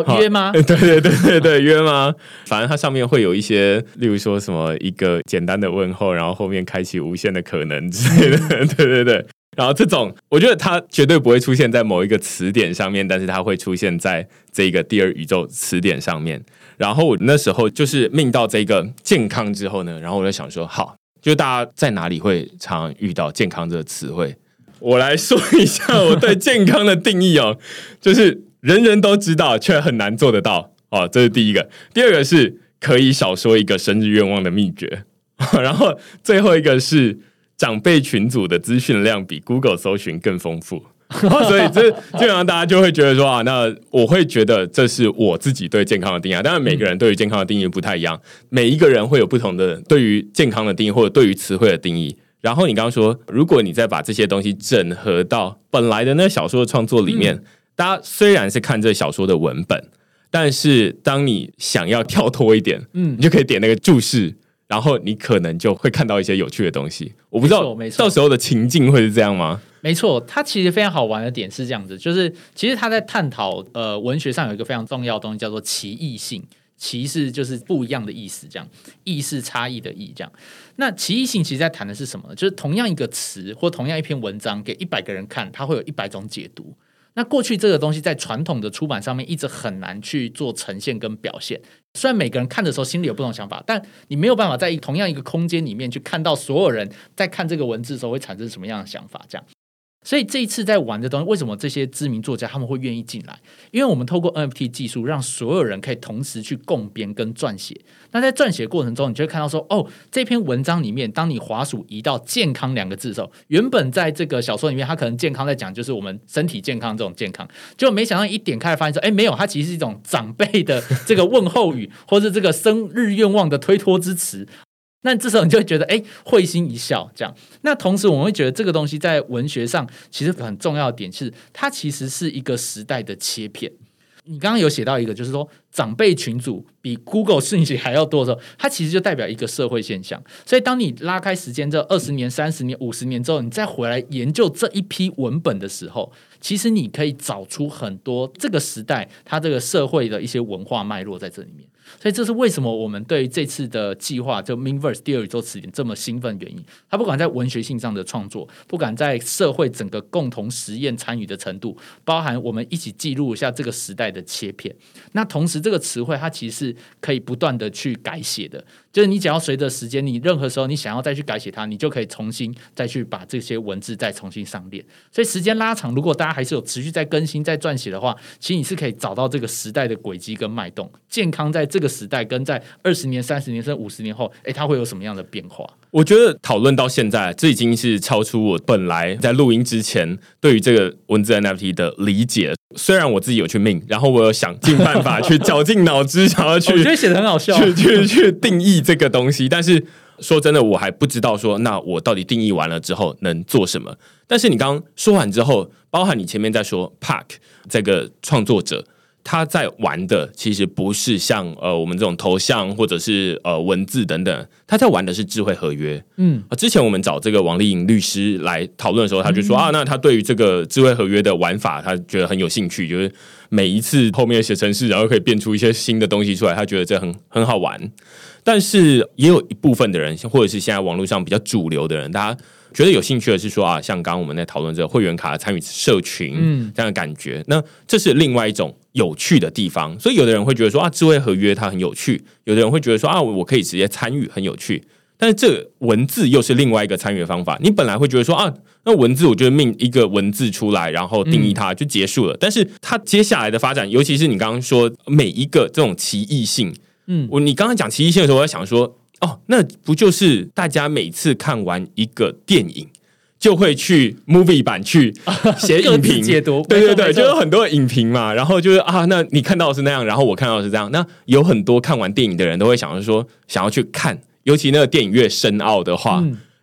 S2: 哦，约吗？[laughs]
S1: 对对对对对，约吗？反正它上面会有一些，例如说什么一个简单的问候，然后后面开启无限的可能之类的。[laughs] 对对对，然后这种，我觉得它绝对不会出现在某一个词典上面，但是它会出现在这个第二宇宙词典上面。然后我那时候就是命到这个健康之后呢，然后我就想说，好，就大家在哪里会常遇到健康这个词汇？我来说一下我对健康的定义哦，就是人人都知道却很难做得到哦，这是第一个。第二个是可以少说一个生日愿望的秘诀，[laughs] 然后最后一个是。长辈群组的资讯量比 Google 搜寻更丰富，所以这基本上大家就会觉得说啊，那我会觉得这是我自己对健康的定义。当然，每个人对于健康的定义不太一样，每一个人会有不同的对于健康的定义或者对于词汇的定义。然后你刚刚说，如果你再把这些东西整合到本来的那小说的创作里面，大家虽然是看这小说的文本，但是当你想要跳脱一点，嗯，你就可以点那个注释。然后你可能就会看到一些有趣的东西，我不知道到时候的情境会是这样吗？
S2: 没错，它其实非常好玩的点是这样子，就是其实他在探讨呃文学上有一个非常重要的东西叫做歧义性，歧是就是不一样的意思，这样意识差异的义，这样。那歧义性其实在谈的是什么呢？就是同样一个词或同样一篇文章给一百个人看，它会有一百种解读。那过去这个东西在传统的出版上面一直很难去做呈现跟表现。虽然每个人看的时候心里有不同想法，但你没有办法在同样一个空间里面去看到所有人在看这个文字的时候会产生什么样的想法，这样。所以这一次在玩的东西，为什么这些知名作家他们会愿意进来？因为我们透过 NFT 技术，让所有人可以同时去共编跟撰写。那在撰写过程中，你就会看到说，哦，这篇文章里面，当你滑鼠移到“健康”两个字的时候，原本在这个小说里面，它可能健康在讲就是我们身体健康这种健康，就没想到一点开发现说，哎，没有，它其实是一种长辈的这个问候语，或者这个生日愿望的推脱之词。那这时候你就会觉得，哎，会心一笑，这样。那同时，我们会觉得这个东西在文学上其实很重要的点是，它其实是一个时代的切片。你刚刚有写到一个，就是说长辈群组比 Google 信息还要多的时候，它其实就代表一个社会现象。所以，当你拉开时间这二十年、三十年、五十年之后，你再回来研究这一批文本的时候，其实你可以找出很多这个时代它这个社会的一些文化脉络在这里面。所以这是为什么我们对于这次的计划就 Minverse 第二宇宙词典这么兴奋原因。它不管在文学性上的创作，不管在社会整个共同实验参与的程度，包含我们一起记录一下这个时代的切片。那同时，这个词汇它其实是可以不断的去改写的。就是你只要随着时间，你任何时候你想要再去改写它，你就可以重新再去把这些文字再重新上链。所以时间拉长，如果大家还是有持续在更新、在撰写的话，其实你是可以找到这个时代的轨迹跟脉动。健康在这个时代跟在二十年、三十年甚至五十年后，哎，它会有什么样的变化？
S1: 我觉得讨论到现在，这已经是超出我本来在录音之前对于这个文字 NFT 的理解。虽然我自己有去命，然后我有想尽办法去绞尽脑汁，想要去，[laughs] 我
S2: 觉得写的很好笑，
S1: 去去去定义这个东西。但是说真的，我还不知道说，那我到底定义完了之后能做什么？但是你刚刚说完之后，包含你前面在说 Park 这个创作者。他在玩的其实不是像呃我们这种头像或者是呃文字等等，他在玩的是智慧合约。嗯，啊，之前我们找这个王丽颖律师来讨论的时候，他就说啊，那他对于这个智慧合约的玩法，他觉得很有兴趣，就是每一次后面写程式，然后可以变出一些新的东西出来，他觉得这很很好玩。但是也有一部分的人，或者是现在网络上比较主流的人，大家。觉得有兴趣的是说啊，像刚刚我们在讨论这个会员卡的参与社群，嗯，这样的感觉，那这是另外一种有趣的地方。所以有的人会觉得说啊，智慧合约它很有趣；有的人会觉得说啊，我可以直接参与，很有趣。但是这文字又是另外一个参与的方法。你本来会觉得说啊，那文字我觉得命一个文字出来，然后定义它就结束了。但是它接下来的发展，尤其是你刚刚说每一个这种奇异性，嗯，我你刚刚讲奇异线的时候，我在想说。哦，那不就是大家每次看完一个电影，就会去 movie 版去写影评 [laughs]
S2: 解读？[laughs]
S1: 对对对，就有很多影评嘛。然后就是啊，那你看到是那样，然后我看到是这样。那有很多看完电影的人都会想着说，想要去看，尤其那个电影越深奥的话，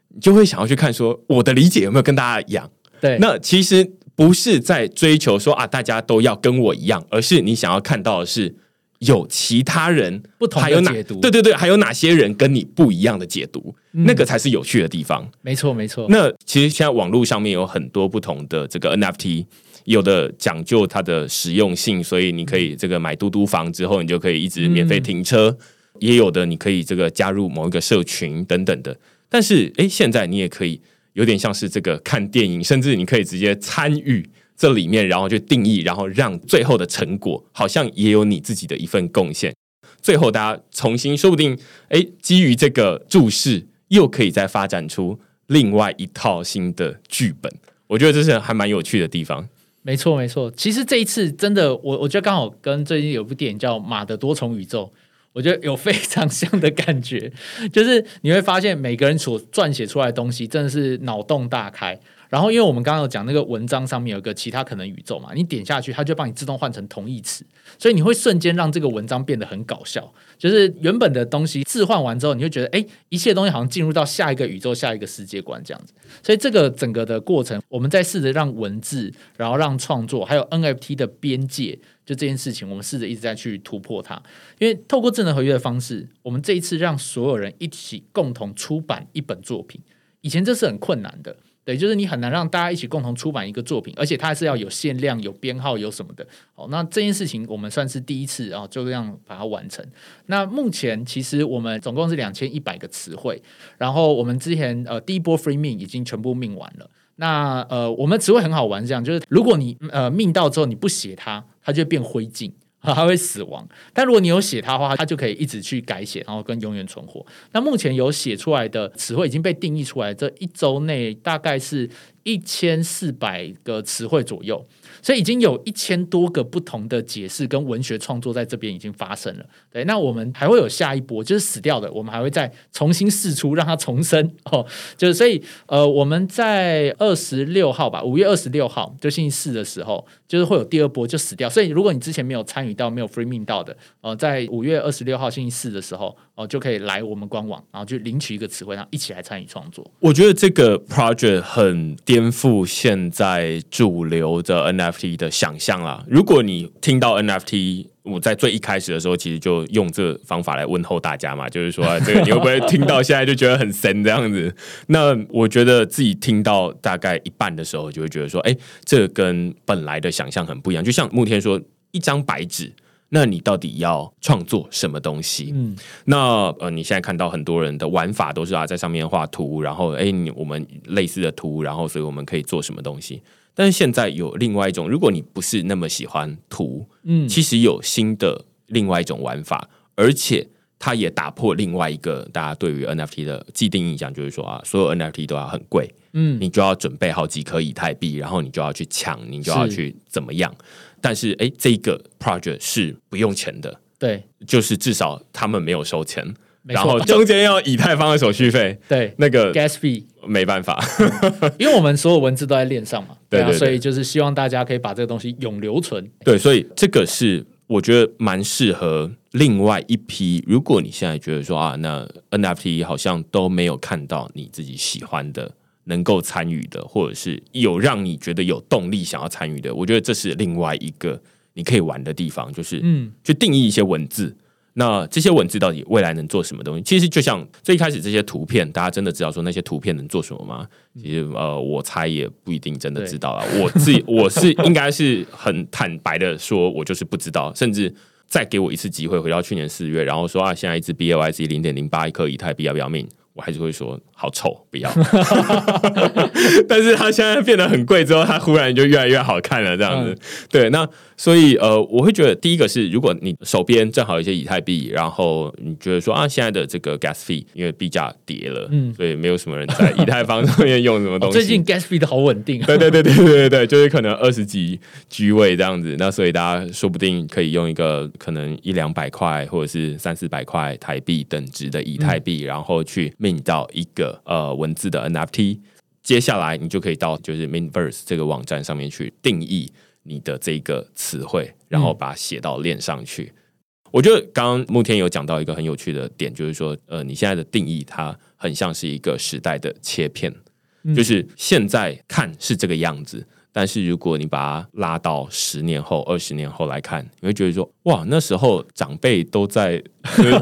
S1: 你就会想要去看，说我的理解有没有跟大家一样？
S2: 对，
S1: 那其实不是在追求说啊，大家都要跟我一样，而是你想要看到的是。有其他人
S2: 不同
S1: 的
S2: 解读，
S1: 对对对，还有哪些人跟你不一样的解读？那个才是有趣的地方。
S2: 没错，没错。
S1: 那其实现在网络上面有很多不同的这个 NFT，有的讲究它的实用性，所以你可以这个买嘟嘟房之后，你就可以一直免费停车；也有的你可以这个加入某一个社群等等的。但是，哎，现在你也可以有点像是这个看电影，甚至你可以直接参与这里面，然后去定义，然后让最后的成果好像也有你自己的一份贡献。最后大家重新，说不定哎，基于这个注释，又可以再发展出另外一套新的剧本。我觉得这是还蛮有趣的地方。
S2: 没错，没错。其实这一次真的，我我觉得刚好跟最近有部电影叫《马的多重宇宙》。我觉得有非常像的感觉，就是你会发现每个人所撰写出来的东西真的是脑洞大开。然后，因为我们刚刚有讲那个文章上面有个其他可能宇宙嘛，你点下去，它就帮你自动换成同义词，所以你会瞬间让这个文章变得很搞笑。就是原本的东西置换完之后，你会觉得，哎，一切东西好像进入到下一个宇宙、下一个世界观这样子。所以这个整个的过程，我们在试着让文字，然后让创作，还有 NFT 的边界。就这件事情，我们试着一直在去突破它，因为透过智能合约的方式，我们这一次让所有人一起共同出版一本作品，以前这是很困难的，对，就是你很难让大家一起共同出版一个作品，而且它还是要有限量、有编号、有什么的。好，那这件事情我们算是第一次啊，就这样把它完成。那目前其实我们总共是两千一百个词汇，然后我们之前呃第一波 free 命已经全部命完了。那呃，我们词汇很好玩，这样就是如果你呃命到之后你不写它。它就变灰烬，它会死亡。但如果你有写它的话，它就可以一直去改写，然后跟永远存活。那目前有写出来的词汇已经被定义出来，这一周内大概是一千四百个词汇左右。所以已经有一千多个不同的解释跟文学创作在这边已经发生了。对，那我们还会有下一波，就是死掉的，我们还会再重新试出，让它重生。[laughs] 哦，就是所以，呃，我们在二十六号吧，五月二十六号，就星期四的时候，就是会有第二波就死掉。所以，如果你之前没有参与到，没有 free 命到的，呃，在五月二十六号星期四的时候，哦，就可以来我们官网，然后去领取一个词汇，然后一起来参与创作。
S1: 我觉得这个 project 很颠覆现在主流的 NFT。的想象啦，如果你听到 NFT，我在最一开始的时候，其实就用这方法来问候大家嘛，就是说这个你会不会听到现在就觉得很神这样子？[laughs] 那我觉得自己听到大概一半的时候，就会觉得说，哎，这跟本来的想象很不一样。就像慕天说，一张白纸。那你到底要创作什么东西？嗯，那呃，你现在看到很多人的玩法都是啊，在上面画图，然后哎，你我们类似的图，然后所以我们可以做什么东西？但是现在有另外一种，如果你不是那么喜欢图，嗯，其实有新的另外一种玩法，而且它也打破另外一个大家对于 NFT 的既定印象，就是说啊，所有 NFT 都要很贵，嗯，你就要准备好几颗以太币，然后你就要去抢，你就要去怎么样？但是，哎，这个 project 是不用钱的，
S2: 对，
S1: 就是至少他们没有收钱，然后中间要以太坊的手续费，[laughs]
S2: 对，
S1: 那个
S2: gas fee
S1: 没办法，[laughs]
S2: 因为我们所有文字都在链上嘛，[laughs] 对啊，所以就是希望大家可以把这个东西永留存，
S1: 对，所以这个是我觉得蛮适合另外一批，如果你现在觉得说啊，那 NFT 好像都没有看到你自己喜欢的。能够参与的，或者是有让你觉得有动力想要参与的，我觉得这是另外一个你可以玩的地方，就是嗯，去定义一些文字。那这些文字到底未来能做什么东西？其实就像最开始这些图片，大家真的知道说那些图片能做什么吗？其实呃，我猜也不一定真的知道啊。我自己我是应该是很坦白的说，我就是不知道。甚至再给我一次机会，回到去年四月，然后说啊，现在一支 B L I C 零点零八一颗以太币要不要命？我还是会说好丑，不要。[laughs] 但是它现在变得很贵之后，它忽然就越来越好看了，这样子。对，那。所以呃，我会觉得第一个是，如果你手边正好有一些以太币，然后你觉得说啊，现在的这个 gas fee 因为币价跌了，嗯，所以没有什么人在以太坊上面用什么东西。
S2: 最近 gas fee 的好稳定，
S1: 对对对对对对对，就是可能二十几居位这样子。那所以大家说不定可以用一个可能一两百块或者是三四百块台币等值的以太币，然后去 mint 到一个呃文字的 NFT。接下来你就可以到就是 Mintverse 这个网站上面去定义。你的这个词汇，然后把它写到链上去。我觉得刚刚慕天有讲到一个很有趣的点，就是说，呃，你现在的定义它很像是一个时代的切片，就是现在看是这个样子，但是如果你把它拉到十年后、二十年后来看，你会觉得说，哇，那时候长辈都在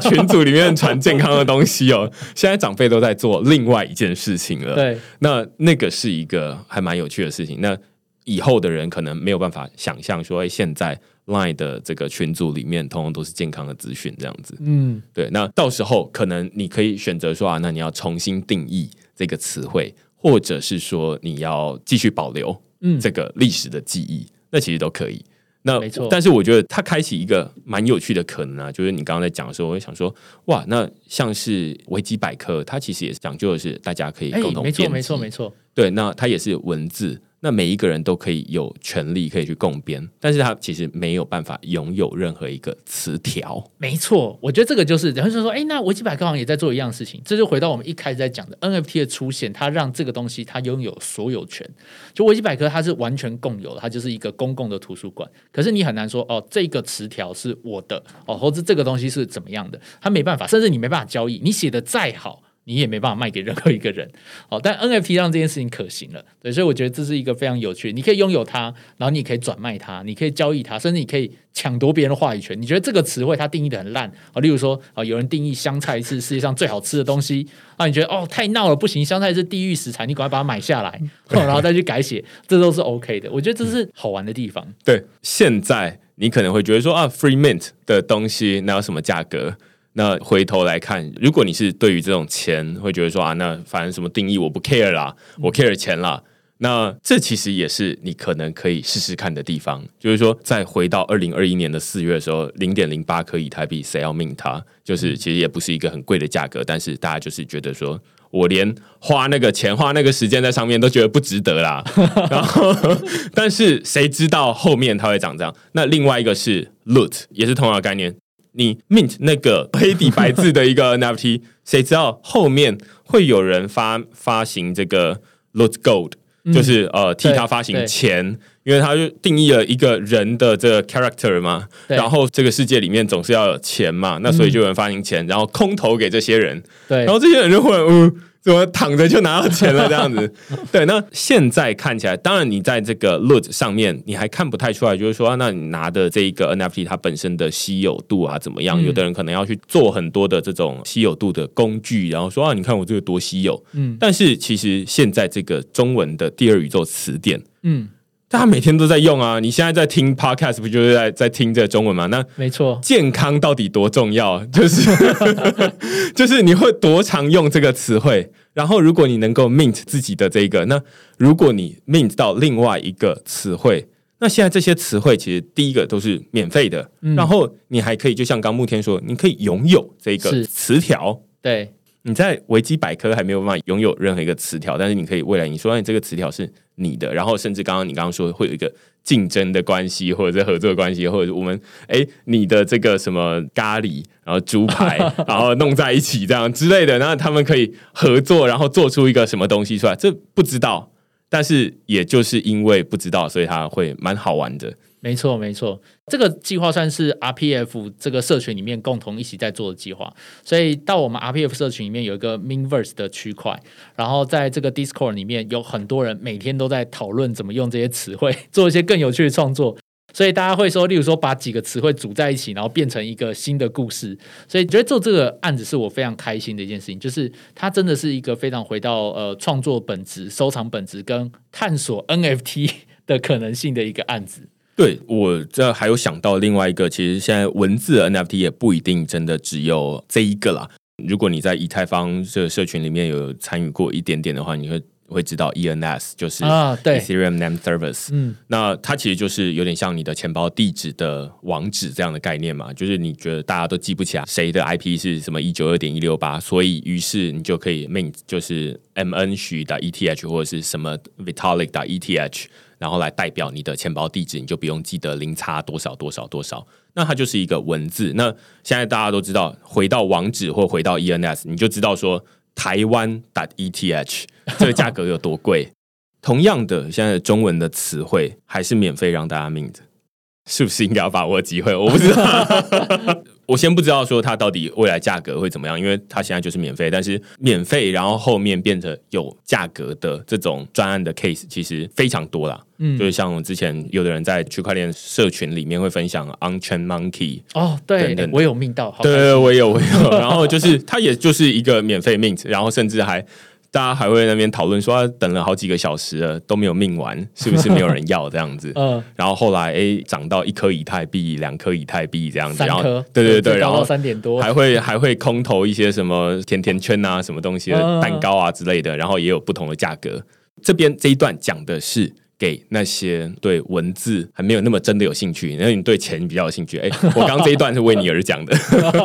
S1: 群组里面传健康的东西哦，现在长辈都在做另外一件事情了。
S2: 对，
S1: 那那个是一个还蛮有趣的事情。那以后的人可能没有办法想象说，哎，现在 Line 的这个群组里面，通通都是健康的资讯，这样子。嗯，对。那到时候可能你可以选择说啊，那你要重新定义这个词汇，或者是说你要继续保留
S2: 嗯
S1: 这个历史的记忆，那其实都可以。那
S2: 没错
S1: 但是我觉得它开启一个蛮有趣的可能啊，就是你刚刚在讲的时候，我会想说，哇，那像是维基百科，它其实也是讲究的是大家可以
S2: 哎
S1: 共，同
S2: 没错，
S1: 编辑
S2: 没错，没错，
S1: 对，那它也是文字，那每一个人都可以有权利可以去共编，但是他其实没有办法拥有任何一个词条。
S2: 没错。我觉得这个就是，然后就说，哎，那维基百科好像也在做一样事情。这就回到我们一开始在讲的 NFT 的出现，它让这个东西它拥有所有权。就维基百科它是完全共有的，它就是一个公共的图书馆。可是你很难说，哦，这个词条是我的，哦，或者这个东西是怎么样的，它没办法，甚至你没办法交易。你写的再好。你也没办法卖给任何一个人，[laughs] 好，但 NFT 让这件事情可行了，对，所以我觉得这是一个非常有趣，你可以拥有它，然后你也可以转卖它，你可以交易它，甚至你可以抢夺别人的话语权。你觉得这个词汇它定义的很烂啊、例如说啊、有人定义香菜是 [laughs] 世界上最好吃的东西啊，你觉得哦太闹了，不行，香菜是地狱食材，你赶快把它买下来，哦、然后再去改写，这都是 OK 的。我觉得这是好玩的地方。
S1: 对，现在你可能会觉得说啊，free mint 的东西那有什么价格？那回头来看，如果你是对于这种钱会觉得说啊，那反正什么定义我不 care 啦，我 care 钱啦。那这其实也是你可能可以试试看的地方，就是说，再回到二零二一年的四月的时候，零点零八颗以太币，谁要命它？就是其实也不是一个很贵的价格，但是大家就是觉得说，我连花那个钱、花那个时间在上面都觉得不值得啦。[laughs] 然后，但是谁知道后面它会长这样？那另外一个是 loot，也是同样的概念。你 mint 那个黑底白字的一个 [laughs] NFT，谁知道后面会有人发发行这个 loot gold，、就是呃替他发行钱，因为他就定义了一个人的这个 character 嘛，然后这个世界里面总是要有钱嘛，那所以就有人发行钱，然后空投给这些人，
S2: 对。
S1: 然后这些人就会嗯。怎么躺着就拿到钱了这样子？[laughs] 对，那现在看起来，当然你在这个 loot 上面你还看不太出来，就是说、啊那你拿的这一个 NFT 它本身的稀有度啊怎么样？
S2: 嗯
S1: 有的人可能要去做很多的这种稀有度的工具，然后说啊，你看我这个多稀有。
S2: 嗯
S1: 但是其实现在这个中文的第二宇宙词典，
S2: 嗯，
S1: 大家每天都在用啊。你现在在听 podcast 不就是在在听这中文吗？那
S2: 没错，
S1: 健康到底多重要？[laughs] 就是 [laughs] 就是你会多常用这个词汇，然后如果你能够 mint 自己的这个，那如果你 mint 到另外一个词汇。那现在这些词汇其实第一个都是免费的，
S2: 嗯
S1: 然后你还可以就像刚木天说，你可以拥有这个词条，
S2: 对，
S1: 你在维基百科还没有办法拥有任何一个词条，但是你可以未来你说哎你这个词条是你的，然后甚至刚刚你刚刚说会有一个竞争的关系，或者是合作关系，或者我们哎你的这个什么咖喱，然后猪排，[laughs] 然后弄在一起这样之类的，然后他们可以合作，然后做出一个什么东西出来，这不知道。但是也就是因为不知道，所以它会蛮好玩的。
S2: 没错，没错，这个计划算是 RPF 这个社群里面共同一起在做的计划。所以到我们 RPF 社群里面有一个 Minverse 的区块，然后在这个 Discord 里面有很多人每天都在讨论怎么用这些词汇，做一些更有趣的创作。所以大家会说，例如说把几个词汇组在一起，然后变成一个新的故事。所以觉得做这个案子是我非常开心的一件事情，就是它真的是一个非常回到呃创作本质、收藏本质跟探索 NFT 的可能性的一个案子。
S1: 对我这还有想到另外一个，其实现在文字 NFT 也不一定真的只有这一个啦。如果你在以太坊这个社群里面有参与过一点点的话，你会会知道 ENS 就是
S2: 啊对。
S1: Ethereum Name Service，
S2: 嗯，
S1: 那它其实就是有点像你的钱包地址的网址这样的概念嘛，就是你觉得大家都记不起来谁的 IP 是什么一九二点一六八，所以于是你就可以 mint 就是 mn 许的 ETH 或者是什么 Vitalik 的 ETH，然后来代表你的钱包地址，你就不用记得零差多少多少多少，那它就是一个文字。那现在大家都知道，回到网址或回到 ENS，你就知道说台湾 ETH 这个价格有多贵。同样的，现在中文的词汇还是免费让大家 mint，是不是应该要把握机会？我不知道，我先不知道说它到底未来价格会怎么样，因为它现在就是免费，但是免费然后后面变成有价格的这种专案的 case 其实非常多啦。
S2: 嗯
S1: 就是像我之前有的人在区块链社群里面会分享 Unchain Monkey，
S2: 哦，对我有命到，好
S1: 对对，我有我有，然后就是它也就是一个免费 mint，然后甚至还大家还会在那边讨论说，啊等了好几个小时了都没有命完，是不是没有人要这样子？[laughs]
S2: 嗯，
S1: 然后后来哎涨到一颗以太币、两颗以太币这样子，然后
S2: 三颗，
S1: 对对对，然后
S2: 三点多，
S1: 还会还会空投一些什么甜甜圈啊、什么东西的
S2: 嗯
S1: 蛋糕啊之类的，然后也有不同的价格。这边这一段讲的是。给那些对文字还没有那么真的有兴趣，然后你对钱比较有兴趣。哎，[laughs] 我刚刚这一段是为你而讲的，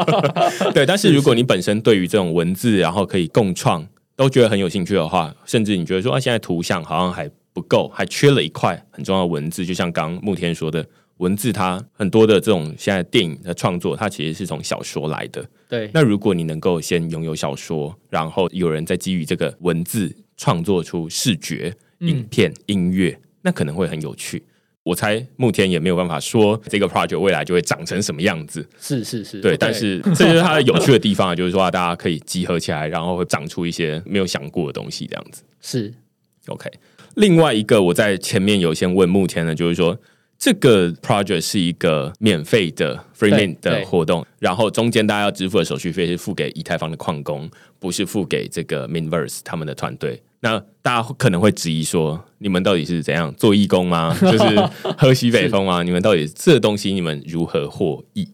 S1: [laughs] 对。但是如果你本身对于这种文字，然后可以共创，都觉得很有兴趣的话，甚至你觉得说啊，现在图像好像还不够，还缺了一块很重要的文字，就像刚刚慕天说的，文字它很多的这种现在电影的创作，它其实是从小说来的。
S2: 对，
S1: 那如果你能够先拥有小说，然后有人在基于这个文字创作出视觉、影片、音乐，那可能会很有趣。我猜慕天也没有办法说这个 project 未来就会长成什么样子，
S2: 是是是，
S1: 对，但是这就是它的有趣的地方，就是说啊大家可以集合起来，然后会长出一些没有想过的东西，这样子。
S2: 是。
S1: OK，另外一个我在前面有先问慕天呢，就是说这个 project 是一个免费的 free
S2: 对
S1: mint 的活动，然后中间大家要支付的手续费是付给以太坊的矿工，不是付给这个 Minverse 他们的团队。那大家可能会质疑说，你们到底是怎样做义工吗？[laughs] 就是喝西北风吗？你们到底这东西你们如何获益？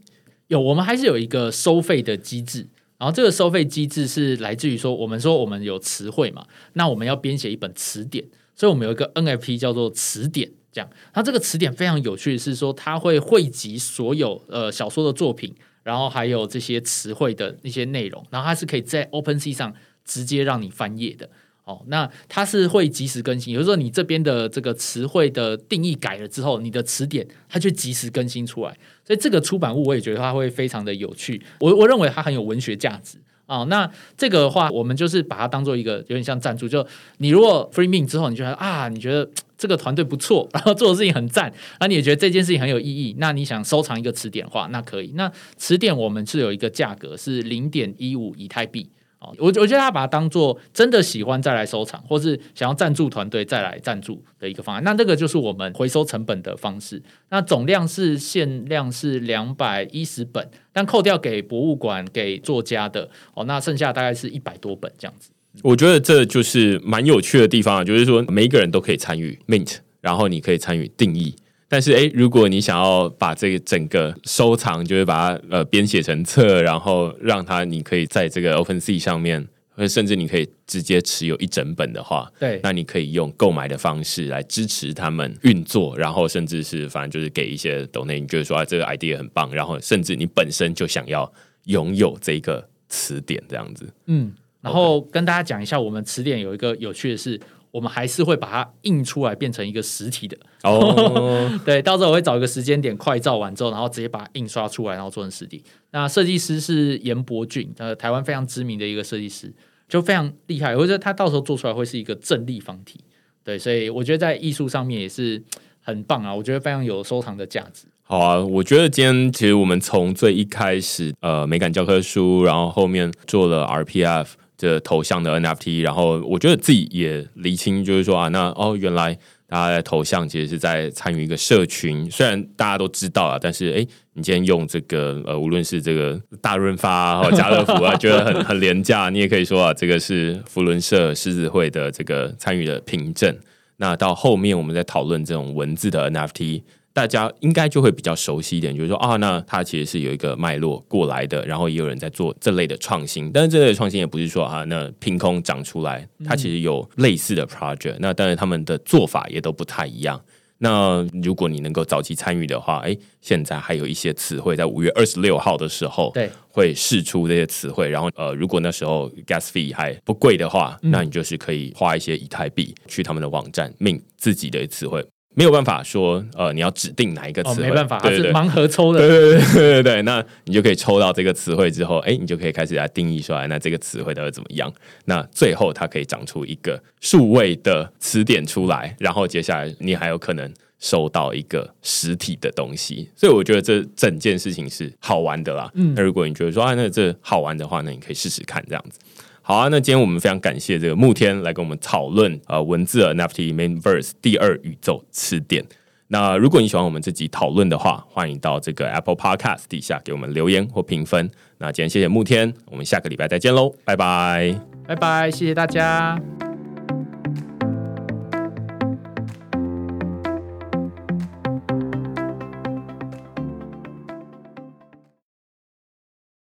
S2: 有，我们还是有一个收费的机制。然后这个收费机制是来自于说，我们说我们有词汇嘛，那我们要编写一本词典，所以我们有一个 NFP 叫做词典。这样，它这个词典非常有趣，是说它会汇集所有呃小说的作品，然后还有这些词汇的一些内容，然后它是可以在 OpenSea 上直接让你翻页的。哦，那它是会及时更新，也就是说你这边的这个词汇的定义改了之后，你的词典它就及时更新出来，所以这个出版物我也觉得它会非常的有趣，我我认为它很有文学价值啊、哦。那这个的话，我们就是把它当做一个有点像赞助，就你如果 free me 之后，你觉得啊，你觉得这个团队不错，然后做的事情很赞，那你也觉得这件事情很有意义，那你想收藏一个词典的话，那可以。那词典我们是有一个价格是零点一五以太币。我我觉得他把它当做真的喜欢再来收藏，或是想要赞助团队再来赞助的一个方案。那这个就是我们回收成本的方式。那总量是限量是两百一十本，但扣掉给博物馆、给作家的哦，那剩下大概是一百多本这样子。
S1: 我觉得这就是蛮有趣的地方啊，就是说每一个人都可以参与 mint，然后你可以参与定义。但是，诶，如果你想要把这个整个收藏，就是把它呃编写成册，然后让它你可以在这个 OpenSea 上面，或甚至你可以直接持有一整本的话，
S2: 对
S1: 那你可以用购买的方式来支持他们运作，然后甚至是反正就是给一些 donate，你觉得说啊这个 idea 很棒，然后甚至你本身就想要拥有这个词典这样子。
S2: 嗯，然后跟大家讲一下，我们词典有一个有趣的是，我们还是会把它印出来变成一个实体的。
S1: 哦，[laughs]
S2: 对，到时候我会找一个时间点快照完之后，然后直接把它印刷出来，然后做成实体。那设计师是严伯俊，呃，台湾非常知名的一个设计师，就非常厉害。我觉得他到时候做出来会是一个正立方体。对，所以我觉得在艺术上面也是很棒啊，我觉得非常有收藏的价值。
S1: 好啊，我觉得今天其实我们从最一开始，呃，美感教科书，然后后面做了 RPF 的头像的 NFT，然后我觉得自己也厘清，就是说啊，那哦，原来大家的头像其实是在参与一个社群，虽然大家都知道啊，但是诶，你今天用这个呃，无论是这个大润发啊，或家乐福啊，觉得很很廉价，你也可以说啊，这个是福伦社狮子会的这个参与的凭证。那到后面我们在讨论这种文字的 NFT。大家应该就会比较熟悉一点，就是说啊，那它其实是有一个脉络过来的，然后也有人在做这类的创新，但是这类的创新也不是说啊，那凭空长出来，它其实有类似的 project，那当然他们的做法也都不太一样。那如果你能够早期参与的话，哎，现在还有一些词汇在五月二十六号的时候，
S2: 对，
S1: 会试出这些词汇，然后呃，如果那时候 gas fee 还不贵的话，那你就是可以花一些以太币去他们的网站命自己的词汇。没有办法说，呃，你要指定哪一个
S2: 哦，
S1: 词汇，
S2: 没办法，它
S1: 对对对。
S2: 是盲盒抽的。
S1: 对对对对对对，那你就可以抽到这个词汇之后，哎，你就可以开始来定义出来，那这个词汇到底怎么样？那最后它可以长出一个数位的词典出来，然后接下来你还有可能收到一个实体的东西。所以我觉得这整件事情是好玩的啦。嗯，那如果你觉得说啊，那这好玩的话，那你可以试试看这样子。好啊，那今天我们非常感谢这个慕天来跟我们讨论呃文字 NFT Mainverse 第二宇宙词典。那如果你喜欢我们这集讨论的话，欢迎到这个 Apple Podcast 底下给我们留言或评分。那今天谢谢慕天，我们下个礼拜再见喽，拜拜。
S2: 拜拜，谢谢大家。